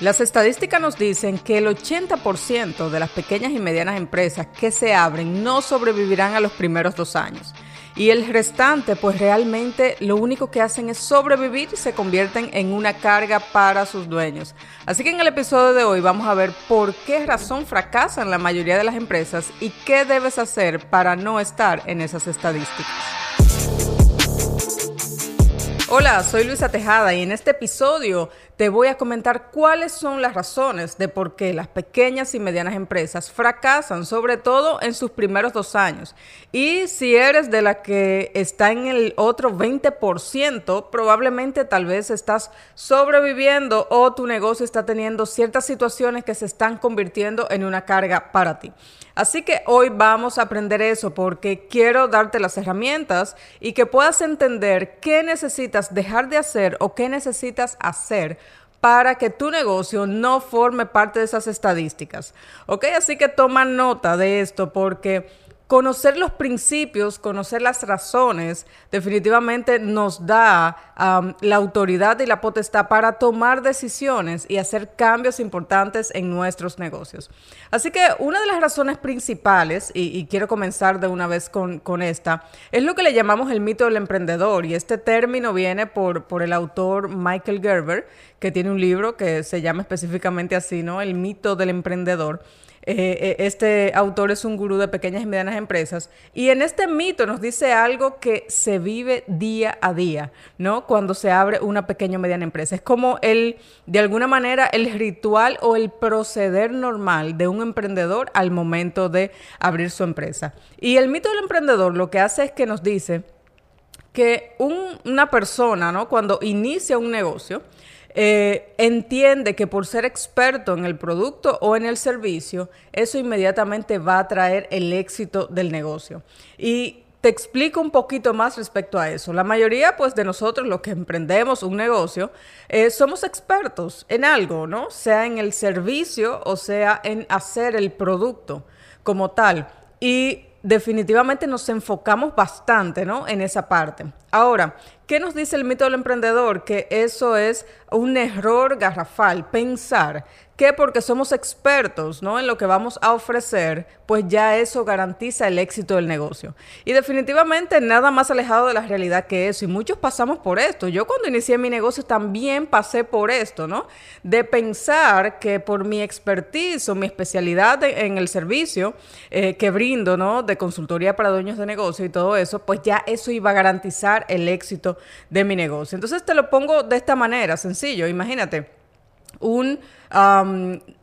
Las estadísticas nos dicen que el 80% de las pequeñas y medianas empresas que se abren no sobrevivirán a los primeros dos años. Y el restante, pues realmente lo único que hacen es sobrevivir y se convierten en una carga para sus dueños. Así que en el episodio de hoy vamos a ver por qué razón fracasan la mayoría de las empresas y qué debes hacer para no estar en esas estadísticas. Hola, soy Luisa Tejada y en este episodio te voy a comentar cuáles son las razones de por qué las pequeñas y medianas empresas fracasan, sobre todo en sus primeros dos años. Y si eres de la que está en el otro 20%, probablemente tal vez estás sobreviviendo o tu negocio está teniendo ciertas situaciones que se están convirtiendo en una carga para ti. Así que hoy vamos a aprender eso porque quiero darte las herramientas y que puedas entender qué necesitas dejar de hacer o qué necesitas hacer para que tu negocio no forme parte de esas estadísticas. ¿Ok? Así que toma nota de esto porque conocer los principios, conocer las razones, definitivamente nos da la autoridad y la potestad para tomar decisiones y hacer cambios importantes en nuestros negocios. Así que una de las razones principales, y, quiero comenzar de una vez con, esta, es lo que le llamamos el mito del emprendedor. Y este término viene por, por el autor Michael Gerber, que tiene un libro que se llama específicamente así, ¿no? El mito del emprendedor. Eh, eh, este autor es un gurú de pequeñas y medianas empresas. Y en este mito nos dice algo que se vive día a día, ¿no? Cuando se abre una pequeña o mediana empresa. Es como el, de alguna manera, el ritual o el proceder normal de un emprendedor al momento de abrir su empresa. Y el mito del emprendedor lo que hace es que nos dice que una persona, ¿no? Cuando inicia un negocio, eh, entiende que por ser experto en el producto o en el servicio, eso inmediatamente va a traer el éxito del negocio. Y te explico un poquito más respecto a eso. La mayoría, pues, de nosotros, los que emprendemos un negocio, eh, somos expertos en algo, ¿no? Sea en el servicio o sea en hacer el producto como tal. Y definitivamente nos enfocamos bastante, ¿no? En esa parte. Ahora, ¿qué nos dice el mito del emprendedor? Que eso es un error garrafal, pensar que porque somos expertos ¿no? en lo que vamos a ofrecer, pues ya eso garantiza el éxito del negocio. Y definitivamente nada más alejado de la realidad que eso. Y muchos pasamos por esto. Yo cuando inicié mi negocio también pasé por esto, ¿no? De pensar que por mi expertise o mi especialidad en el servicio eh, que brindo, ¿no? De consultoría para dueños de negocio y todo eso, pues ya eso iba a garantizar el éxito de mi negocio. Entonces te lo pongo de esta manera, sencillo. Imagínate un,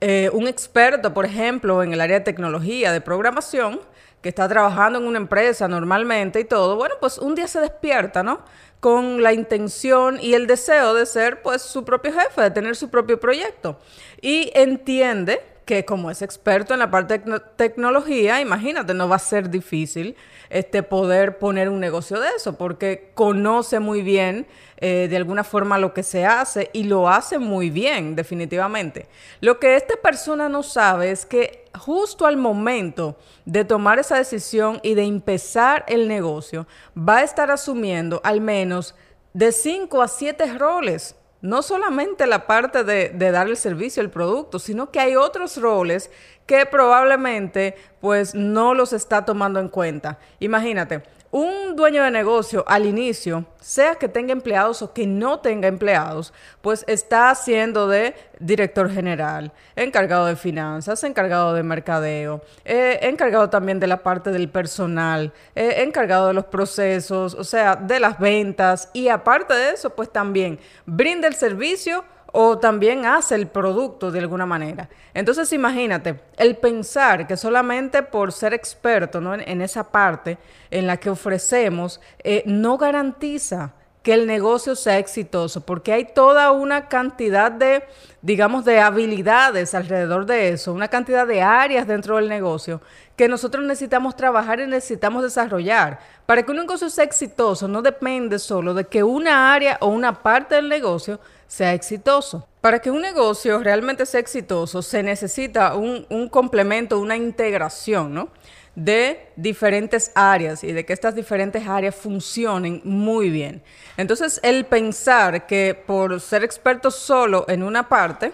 eh, un experto, por ejemplo, en el área de tecnología, de programación, que está trabajando en una empresa normalmente y todo, bueno, pues un día se despierta, ¿no? Con la intención y el deseo de ser, pues, su propio jefe, de tener su propio proyecto. Y entiende que como es experto en la parte de tecnología, imagínate, no va a ser difícil este, poder poner un negocio de eso, porque conoce muy bien eh, de alguna forma lo que se hace y lo hace muy bien, definitivamente. Lo que esta persona no sabe es que justo al momento de tomar esa decisión y de empezar el negocio, va a estar asumiendo al menos de 5 a 7 roles no solamente la parte de, dar el servicio, el producto, sino que hay otros roles que probablemente pues no los está tomando en cuenta. Imagínate, un dueño de negocio al inicio, sea que tenga empleados o que no tenga empleados, pues está haciendo de director general, encargado de finanzas, encargado de mercadeo, eh, encargado también de la parte del personal, eh, encargado de los procesos, o sea, de las ventas y aparte de eso, pues también brinda el servicio o también hace el producto de alguna manera. Entonces imagínate, el pensar que solamente por ser experto en, esa parte en la que ofrecemos, eh, no garantiza que el negocio sea exitoso, porque hay toda una cantidad de, digamos, de habilidades alrededor de eso, una cantidad de áreas dentro del negocio que nosotros necesitamos trabajar y necesitamos desarrollar. Para que un negocio sea exitoso, no depende solo de que una área o una parte del negocio sea exitoso. Para que un negocio realmente sea exitoso, se necesita un, un complemento, una integración, ¿no? De diferentes áreas y de que estas diferentes áreas funcionen muy bien. Entonces, el pensar que por ser experto solo en una parte,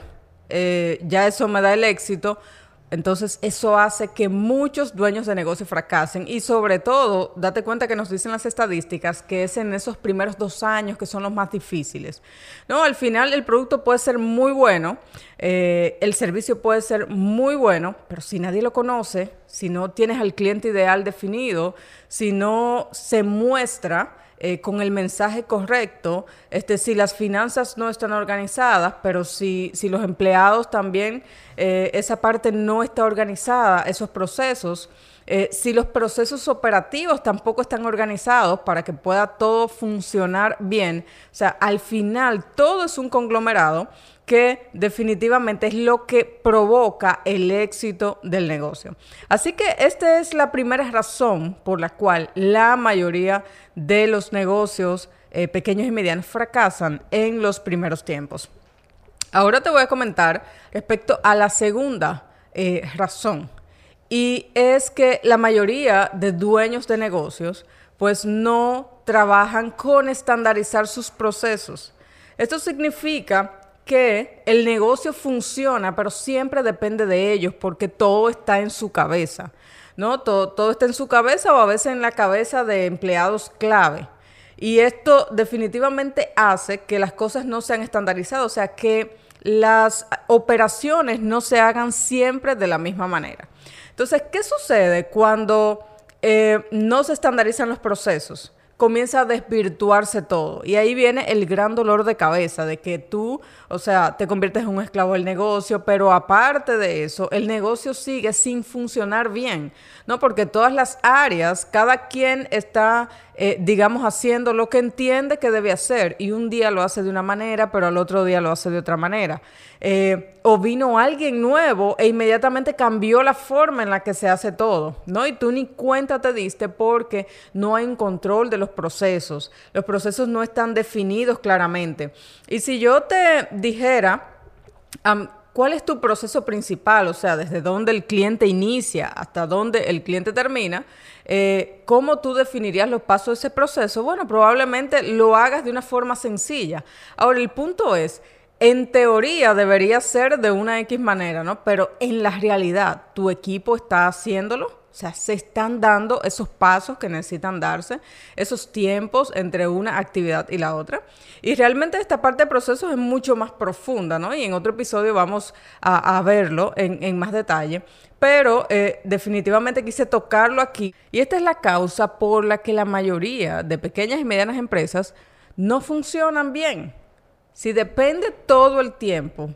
eh, ya eso me da el éxito, entonces, eso hace que muchos dueños de negocio fracasen y sobre todo, date cuenta que nos dicen las estadísticas que es en esos primeros dos años que son los más difíciles. No, al final el producto puede ser muy bueno, eh, el servicio puede ser muy bueno, pero si nadie lo conoce, si no tienes al cliente ideal definido, si no se muestra, eh, con el mensaje correcto, este, si las finanzas no están organizadas, pero si, si los empleados también, eh, esa parte no está organizada, esos procesos, eh, si los procesos operativos tampoco están organizados para que pueda todo funcionar bien, o sea, al final todo es un conglomerado que definitivamente es lo que provoca el éxito del negocio. Así que esta es la primera razón por la cual la mayoría de los negocios eh, pequeños y medianos fracasan en los primeros tiempos. Ahora te voy a comentar respecto a la segunda eh, razón y es que la mayoría de dueños de negocios pues no trabajan con estandarizar sus procesos. Esto significa que el negocio funciona, pero siempre depende de ellos porque todo está en su cabeza, ¿no? Todo, todo está en su cabeza o a veces en la cabeza de empleados clave. Y esto definitivamente hace que las cosas no sean estandarizadas, o sea, que las operaciones no se hagan siempre de la misma manera. Entonces, ¿qué sucede cuando eh, no se estandarizan los procesos? comienza a desvirtuarse todo. Y ahí viene el gran dolor de cabeza de que tú, o sea, te conviertes en un esclavo del negocio, pero aparte de eso, el negocio sigue sin funcionar bien, ¿no? Porque todas las áreas, cada quien está eh, digamos, haciendo lo que entiende que debe hacer y un día lo hace de una manera, pero al otro día lo hace de otra manera. Eh, o vino alguien nuevo e inmediatamente cambió la forma en la que se hace todo, ¿no? Y tú ni cuenta te diste porque no hay un control de los procesos. Los procesos no están definidos claramente. Y si yo te dijera... ¿Cuál es tu proceso principal? O sea, desde dónde el cliente inicia hasta dónde el cliente termina. Eh, ¿Cómo tú definirías los pasos de ese proceso? Bueno, probablemente lo hagas de una forma sencilla. Ahora, el punto es, en teoría debería ser de una X manera, ¿no? Pero en la realidad, ¿tu equipo está haciéndolo? O sea, se están dando esos pasos que necesitan darse, esos tiempos entre una actividad y la otra. Y realmente esta parte del proceso es mucho más profunda, ¿no? Y en otro episodio vamos a, verlo en, más detalle. Pero eh, definitivamente quise tocarlo aquí. Y esta es la causa por la que la mayoría de pequeñas y medianas empresas no funcionan bien. Si depende todo el tiempo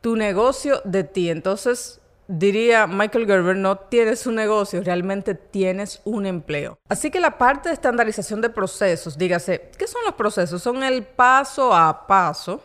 tu negocio de ti, entonces diría Michael Gerber, no tienes un negocio, realmente tienes un empleo. Así que la parte de estandarización de procesos, dígase, ¿qué son los procesos? Son el paso a paso,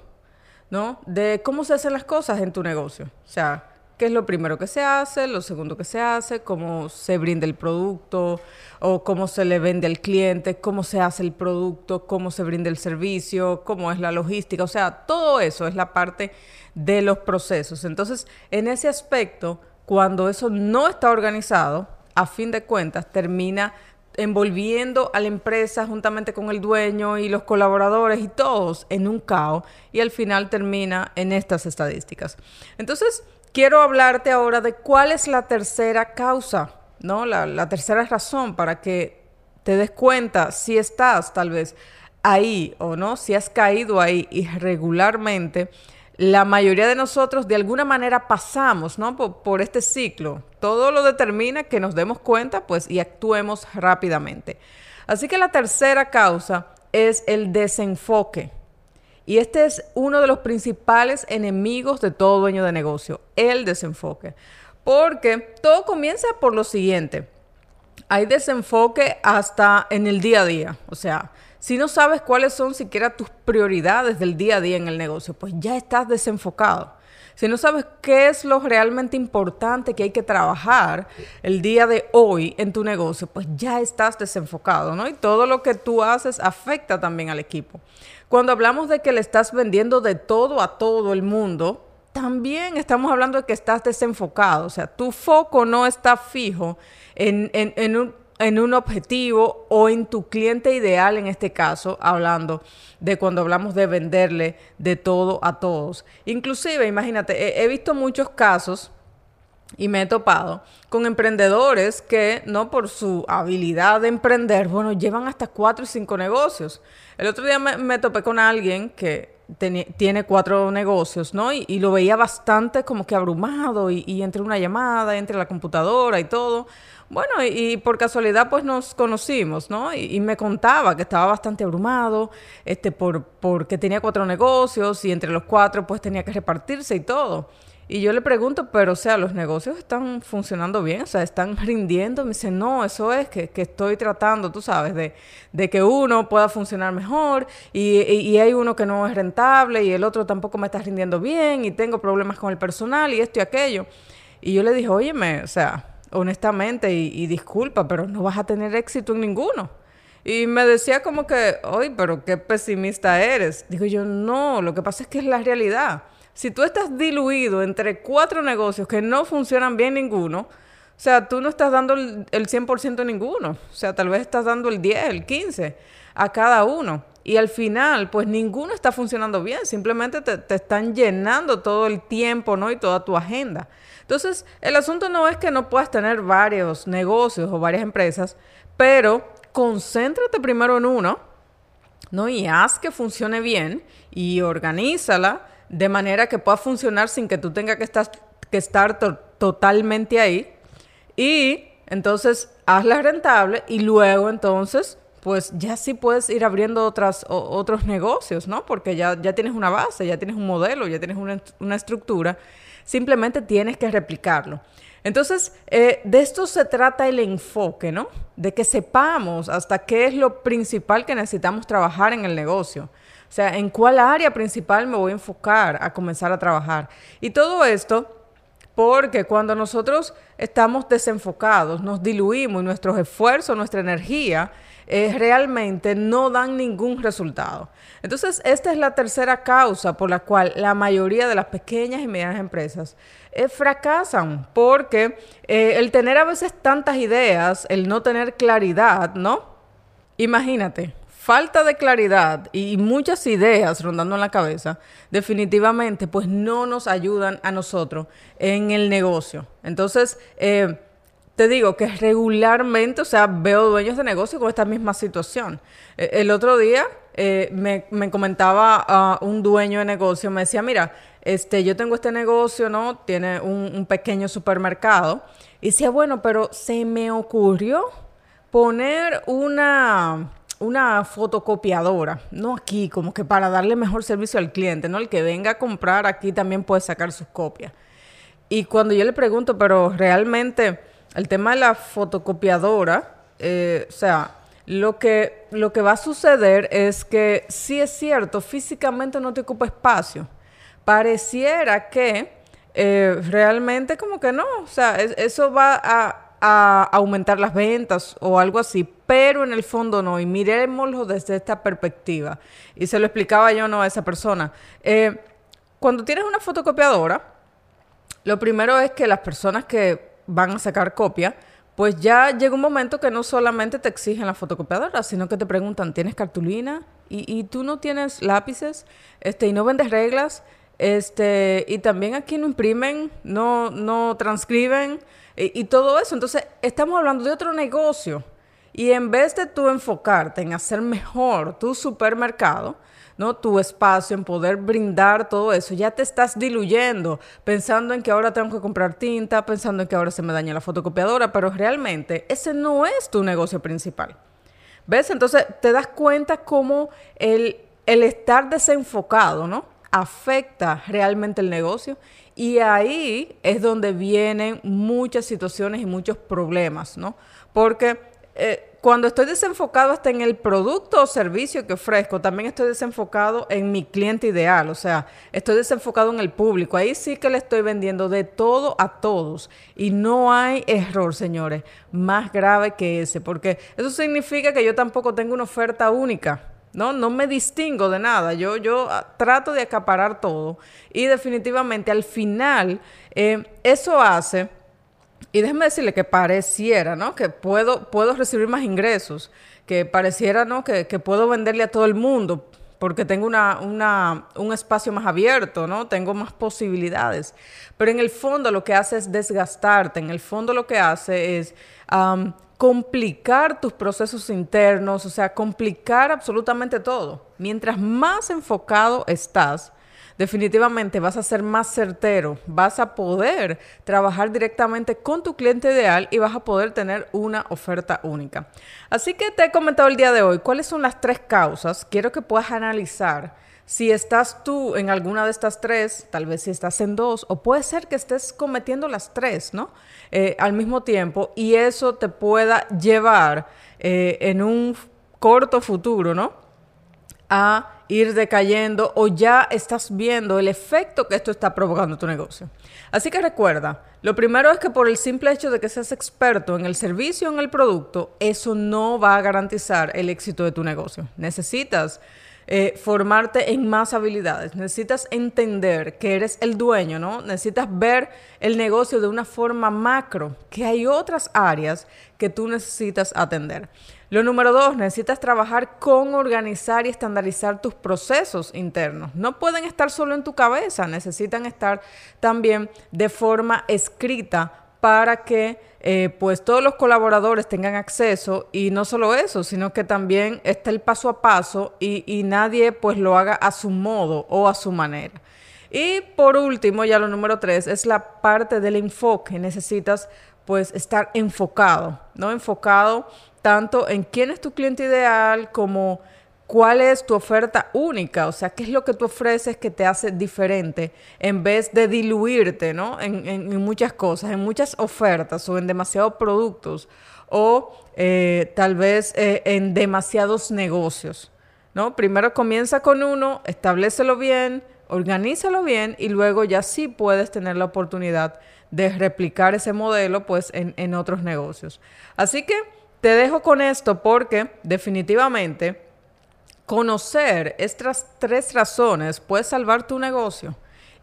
¿no? De cómo se hacen las cosas en tu negocio. O sea, qué es lo primero que se hace, lo segundo que se hace, cómo se brinda el producto o cómo se le vende al cliente, cómo se hace el producto, cómo se brinda el servicio, cómo es la logística, o sea, todo eso es la parte de los procesos. Entonces, en ese aspecto, cuando eso no está organizado, a fin de cuentas termina envolviendo a la empresa juntamente con el dueño y los colaboradores y todos en un caos y al final termina en estas estadísticas. Entonces, quiero hablarte ahora de cuál es la tercera causa, ¿no? La, tercera razón para que te des cuenta si estás tal vez ahí o no, si has caído ahí irregularmente. La mayoría de nosotros de alguna manera pasamos, ¿no? Por, este ciclo. Todo lo determina que nos demos cuenta, pues, y actuemos rápidamente. Así que la tercera causa es el desenfoque. Y este es uno de los principales enemigos de todo dueño de negocio, el desenfoque. Porque todo comienza por lo siguiente. Hay desenfoque hasta en el día a día. O sea, si no sabes cuáles son siquiera tus prioridades del día a día en el negocio, pues ya estás desenfocado. Si no sabes qué es lo realmente importante que hay que trabajar el día de hoy en tu negocio, pues ya estás desenfocado, ¿no? Y todo lo que tú haces afecta también al equipo. Cuando hablamos de que le estás vendiendo de todo a todo el mundo, también estamos hablando de que estás desenfocado, o sea, tu foco no está fijo en, en un objetivo o en tu cliente ideal, en este caso, hablando de cuando hablamos de venderle de todo a todos. Inclusive, imagínate, he, visto muchos casos y me he topado con emprendedores que, no por su habilidad de emprender, bueno, llevan hasta cuatro y cinco negocios. El otro día me, topé con alguien que tiene cuatro negocios, ¿no? Y, lo veía bastante como que abrumado y, y entre una llamada, entre la computadora y todo. Bueno, y, por casualidad pues nos conocimos, ¿no? Y, me contaba que estaba bastante abrumado, este, por, porque tenía cuatro negocios y entre los cuatro pues tenía que repartirse y todo. Y yo le pregunto, pero o sea, ¿los negocios están funcionando bien? O sea, ¿están rindiendo? Me dice, no, eso es que, que estoy tratando, tú sabes, de, de, que uno pueda funcionar mejor y, y, hay uno que no es rentable y el otro tampoco me está rindiendo bien y tengo problemas con el personal y esto y aquello. Y yo le dije, óyeme, o sea, honestamente, y, disculpa, pero no vas a tener éxito en ninguno. Y me decía como que, oye, pero qué pesimista eres. Digo yo, no, lo que pasa es que es la realidad. Si tú estás diluido entre cuatro negocios que no funcionan bien ninguno, o sea, tú no estás dando el, 100% a ninguno. O sea, tal vez estás dando el 10, el 15 a cada uno. Y al final, pues ninguno está funcionando bien. Simplemente te, te están llenando todo el tiempo, ¿no? Y toda tu agenda. Entonces, el asunto no es que no puedas tener varios negocios o varias empresas, pero concéntrate primero en uno, ¿no? Y haz que funcione bien y organízala de manera que pueda funcionar sin que tú tengas que estar, que estar totalmente ahí. Y entonces hazla rentable y luego entonces pues ya sí puedes ir abriendo otras, otros negocios, ¿no? Porque ya, ya tienes una base, ya tienes un modelo, ya tienes una, una estructura simplemente tienes que replicarlo. Entonces, eh, de esto se trata el enfoque, ¿no? De que sepamos hasta qué es lo principal que necesitamos trabajar en el negocio. O sea, en cuál área principal me voy a enfocar a comenzar a trabajar. Y todo esto porque cuando nosotros estamos desenfocados, nos diluimos y nuestros esfuerzos, nuestra energía, eh, realmente no dan ningún resultado. Entonces, esta es la tercera causa por la cual la mayoría de las pequeñas y medianas empresas eh, fracasan, porque eh, el tener a veces tantas ideas, el no tener claridad, ¿no? Imagínate, falta de claridad y muchas ideas rondando en la cabeza, definitivamente pues no nos ayudan a nosotros en el negocio. Entonces, eh, te digo que regularmente, o sea, veo dueños de negocio con esta misma situación. E, el otro día eh, me, comentaba un dueño de negocio, me decía, mira, este, yo tengo este negocio, ¿no? Tiene un, un pequeño supermercado. Y decía, bueno, pero se me ocurrió poner una una fotocopiadora, no aquí, como que para darle mejor servicio al cliente, ¿no? El que venga a comprar aquí también puede sacar sus copias. Y cuando yo le pregunto, pero realmente el tema de la fotocopiadora, eh, o sea, lo que, lo que va a suceder es que sí es cierto, físicamente no te ocupa espacio. Pareciera que eh, realmente como que no, o sea, eso va a aumentar las ventas o algo así, pero en el fondo no. Y miremoslo desde esta perspectiva. Y se lo explicaba yo no a esa persona. Eh, cuando tienes una fotocopiadora, lo primero es que las personas que van a sacar copia, pues ya llega un momento que no solamente te exigen la fotocopiadora, sino que te preguntan, ¿tienes cartulina? Y, y tú no tienes lápices, este, y no vendes reglas, este, y también aquí no imprimen, no, no transcriben y, todo eso. Entonces, estamos hablando de otro negocio. Y en vez de tú enfocarte en hacer mejor tu supermercado, ¿no? Tu espacio, en poder brindar todo eso, ya te estás diluyendo, pensando en que ahora tengo que comprar tinta, pensando en que ahora se me daña la fotocopiadora, pero realmente ese no es tu negocio principal. ¿Ves? Entonces te das cuenta cómo el, el estar desenfocado, ¿no? afecta realmente el negocio y ahí es donde vienen muchas situaciones y muchos problemas, ¿no? Porque eh, cuando estoy desenfocado hasta en el producto o servicio que ofrezco, también estoy desenfocado en mi cliente ideal, o sea, estoy desenfocado en el público. Ahí sí que le estoy vendiendo de todo a todos. Y no hay error, señores, más grave que ese, porque eso significa que yo tampoco tengo una oferta única. ¿no? No me distingo de nada, yo, yo ah, trato de acaparar todo y definitivamente al final eh, eso hace y déjeme decirle que pareciera, ¿no? Que puedo, puedo recibir más ingresos, que pareciera, ¿no? Que, que puedo venderle a todo el mundo porque tengo una, una, un espacio más abierto, ¿no? Tengo más posibilidades. Pero en el fondo lo que hace es desgastarte, en el fondo lo que hace es complicar tus procesos internos, o sea, complicar absolutamente todo. Mientras más enfocado estás, definitivamente vas a ser más certero, vas a poder trabajar directamente con tu cliente ideal y vas a poder tener una oferta única. Así que te he comentado el día de hoy cuáles son las tres causas. Quiero que puedas analizar si estás tú en alguna de estas tres, tal vez si estás en dos, o puede ser que estés cometiendo las tres, ¿no? Eh, al mismo tiempo, y eso te pueda llevar eh, en un corto futuro, ¿no? a ir decayendo o ya estás viendo el efecto que esto está provocando tu negocio. Así que recuerda, lo primero es que por el simple hecho de que seas experto en el servicio o en el producto, eso no va a garantizar el éxito de tu negocio. Necesitas eh, formarte en más habilidades, necesitas entender que eres el dueño, ¿no? Necesitas ver el negocio de una forma macro, que hay otras áreas que tú necesitas atender. Lo número dos, necesitas trabajar con organizar y estandarizar tus procesos internos. No pueden estar solo en tu cabeza, necesitan estar también de forma escrita para que eh, pues todos los colaboradores tengan acceso y no solo eso, sino que también esté el paso a paso y, y nadie pues lo haga a su modo o a su manera. Y por último, ya lo número tres, es la parte del enfoque. Necesitas pues estar enfocado, ¿no? Enfocado tanto en quién es tu cliente ideal como cuál es tu oferta única, o sea, qué es lo que tú ofreces que te hace diferente, en vez de diluirte, ¿no? En, muchas cosas, en muchas ofertas o en demasiados productos o eh, tal vez eh, en demasiados negocios, ¿no? Primero comienza con uno, establecelo bien, organízalo bien y luego ya sí puedes tener la oportunidad de replicar ese modelo pues en, en otros negocios. Así que te dejo con esto porque definitivamente conocer estas tres razones puede salvar tu negocio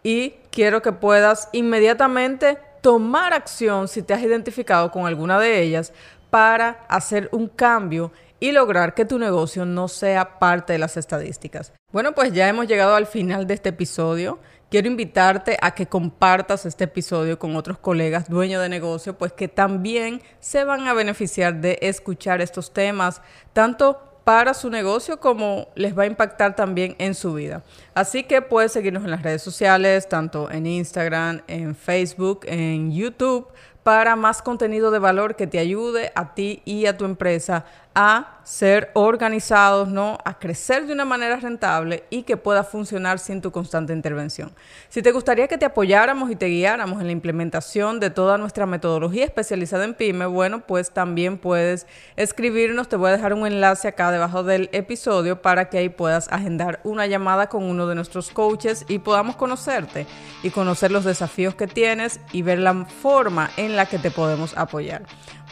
y quiero que puedas inmediatamente tomar acción si te has identificado con alguna de ellas para hacer un cambio y lograr que tu negocio no sea parte de las estadísticas. Bueno, pues ya hemos llegado al final de este episodio. Quiero invitarte a que compartas este episodio con otros colegas dueños de negocio, pues que también se van a beneficiar de escuchar estos temas, tanto para su negocio como les va a impactar también en su vida. Así que puedes seguirnos en las redes sociales, tanto en Instagram, en Facebook, en YouTube, para más contenido de valor que te ayude a ti y a tu empresa a ser organizados, ¿no? A crecer de una manera rentable y que pueda funcionar sin tu constante intervención. Si te gustaría que te apoyáramos y te guiáramos en la implementación de toda nuestra metodología especializada en PyME, bueno, pues también puedes escribirnos. Te voy a dejar un enlace acá debajo del episodio para que ahí puedas agendar una llamada con uno de nuestros coaches y podamos conocerte y conocer los desafíos que tienes y ver la forma en la que te podemos apoyar.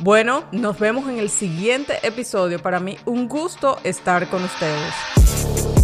Bueno, nos vemos en el siguiente episodio. Para mí, un gusto estar con ustedes.